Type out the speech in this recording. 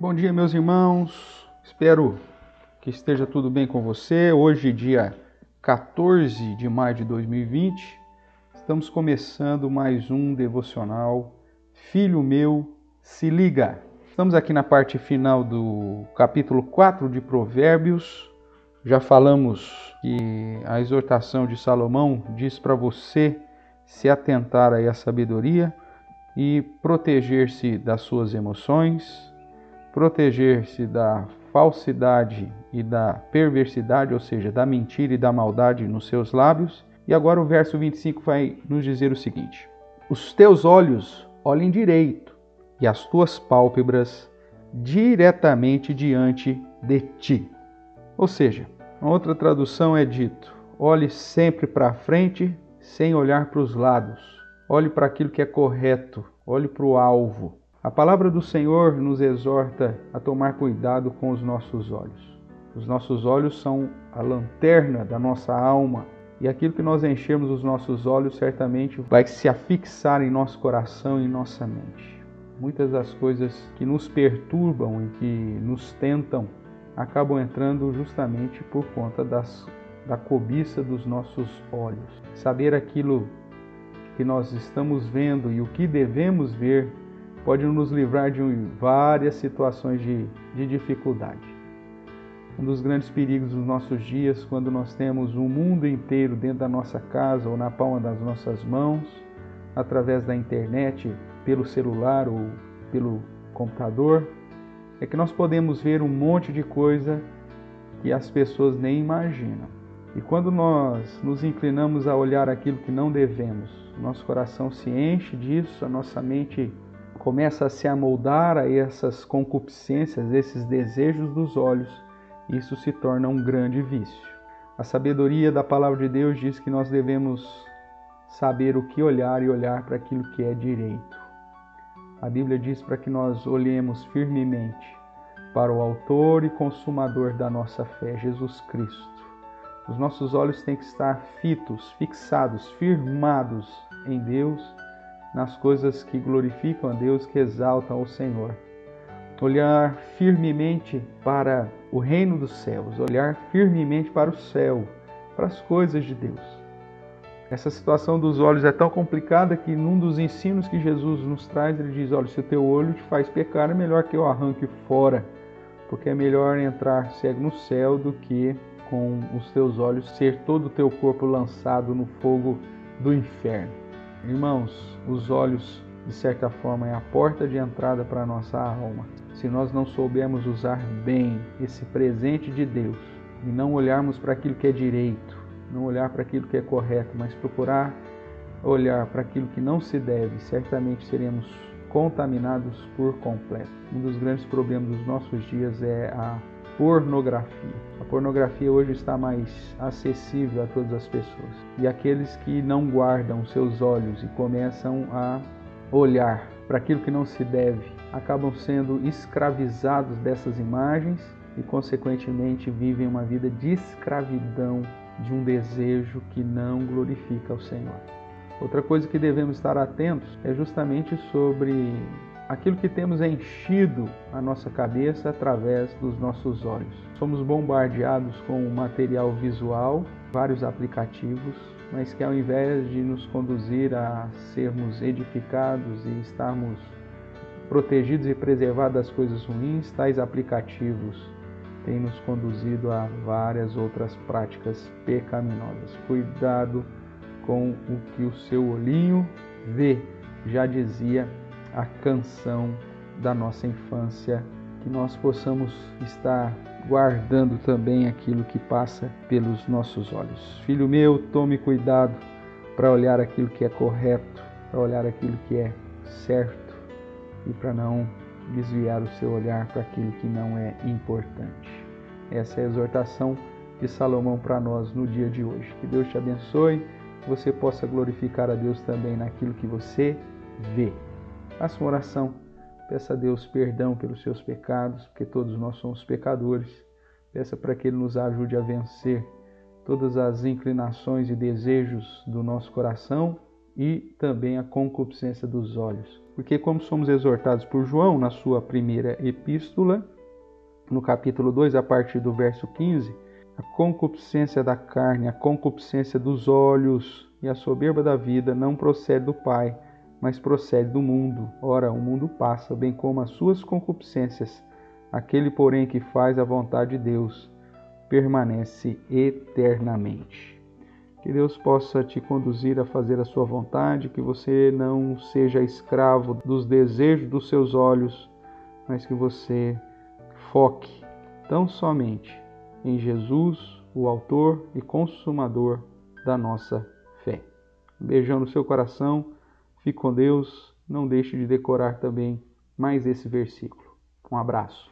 Bom dia, meus irmãos. Espero que esteja tudo bem com você. Hoje, dia 14 de maio de 2020, estamos começando mais um devocional. Filho meu, se liga. Estamos aqui na parte final do capítulo 4 de Provérbios. Já falamos que a exortação de Salomão diz para você se atentar aí à sabedoria e proteger-se das suas emoções, proteger-se da falsidade e da perversidade, ou seja, da mentira e da maldade nos seus lábios. E agora o verso 25 vai nos dizer o seguinte: Os teus olhos olhem direito e as tuas pálpebras diretamente diante de ti. Ou seja, outra tradução é dito: olhe sempre para frente, sem olhar para os lados. Olhe para aquilo que é correto, olhe para o alvo. A palavra do Senhor nos exorta a tomar cuidado com os nossos olhos. Os nossos olhos são a lanterna da nossa alma, e aquilo que nós enchemos os nossos olhos certamente vai se afixar em nosso coração e em nossa mente. Muitas das coisas que nos perturbam e que nos tentam acabam entrando justamente por conta das, da cobiça dos nossos olhos. Saber aquilo que nós estamos vendo e o que devemos ver pode nos livrar de várias situações de, de dificuldade. Um dos grandes perigos dos nossos dias, quando nós temos o um mundo inteiro dentro da nossa casa ou na palma das nossas mãos, através da internet, pelo celular ou pelo computador, é que nós podemos ver um monte de coisa que as pessoas nem imaginam. E quando nós nos inclinamos a olhar aquilo que não devemos, nosso coração se enche disso, a nossa mente começa a se amoldar a essas concupiscências, esses desejos dos olhos, isso se torna um grande vício. A sabedoria da palavra de Deus diz que nós devemos saber o que olhar e olhar para aquilo que é direito. A Bíblia diz para que nós olhemos firmemente para o Autor e Consumador da nossa fé, Jesus Cristo. Os nossos olhos têm que estar fitos, fixados, firmados em Deus nas coisas que glorificam a Deus, que exaltam o Senhor. Olhar firmemente para o reino dos céus, olhar firmemente para o céu, para as coisas de Deus. Essa situação dos olhos é tão complicada que num dos ensinos que Jesus nos traz, ele diz: Olha, se o teu olho te faz pecar, é melhor que eu arranque fora, porque é melhor entrar cego no céu do que com os teus olhos ser todo o teu corpo lançado no fogo do inferno. Irmãos, os olhos, de certa forma, é a porta de entrada para a nossa alma. Se nós não soubermos usar bem esse presente de Deus e não olharmos para aquilo que é direito, não olhar para aquilo que é correto, mas procurar olhar para aquilo que não se deve, certamente seremos contaminados por completo. Um dos grandes problemas dos nossos dias é a pornografia. A pornografia hoje está mais acessível a todas as pessoas. E aqueles que não guardam seus olhos e começam a olhar para aquilo que não se deve, acabam sendo escravizados dessas imagens e, consequentemente, vivem uma vida de escravidão de um desejo que não glorifica o Senhor. Outra coisa que devemos estar atentos é justamente sobre aquilo que temos enchido a nossa cabeça através dos nossos olhos. Somos bombardeados com material visual, vários aplicativos, mas que ao invés de nos conduzir a sermos edificados e estarmos protegidos e preservados das coisas ruins, tais aplicativos têm nos conduzido a várias outras práticas pecaminosas. Cuidado com o que o seu olhinho vê, já dizia a canção da nossa infância, que nós possamos estar guardando também aquilo que passa pelos nossos olhos. Filho meu, tome cuidado para olhar aquilo que é correto, para olhar aquilo que é certo e para não desviar o seu olhar para aquilo que não é importante. Essa é a exortação de Salomão para nós no dia de hoje. Que Deus te abençoe, que você possa glorificar a Deus também naquilo que você vê. Faça uma oração, peça a Deus perdão pelos seus pecados, porque todos nós somos pecadores. Peça para que Ele nos ajude a vencer todas as inclinações e desejos do nosso coração e também a concupiscência dos olhos. Porque, como somos exortados por João na sua primeira epístola, no capítulo 2, a partir do verso 15, a concupiscência da carne, a concupiscência dos olhos e a soberba da vida não procede do Pai, mas procede do mundo. Ora, o mundo passa, bem como as suas concupiscências. Aquele, porém, que faz a vontade de Deus permanece eternamente. Que Deus possa te conduzir a fazer a sua vontade, que você não seja escravo dos desejos dos seus olhos, mas que você foque tão somente em Jesus, o Autor e Consumador da nossa fé. Beijão no seu coração, fique com Deus, não deixe de decorar também mais esse versículo. Um abraço.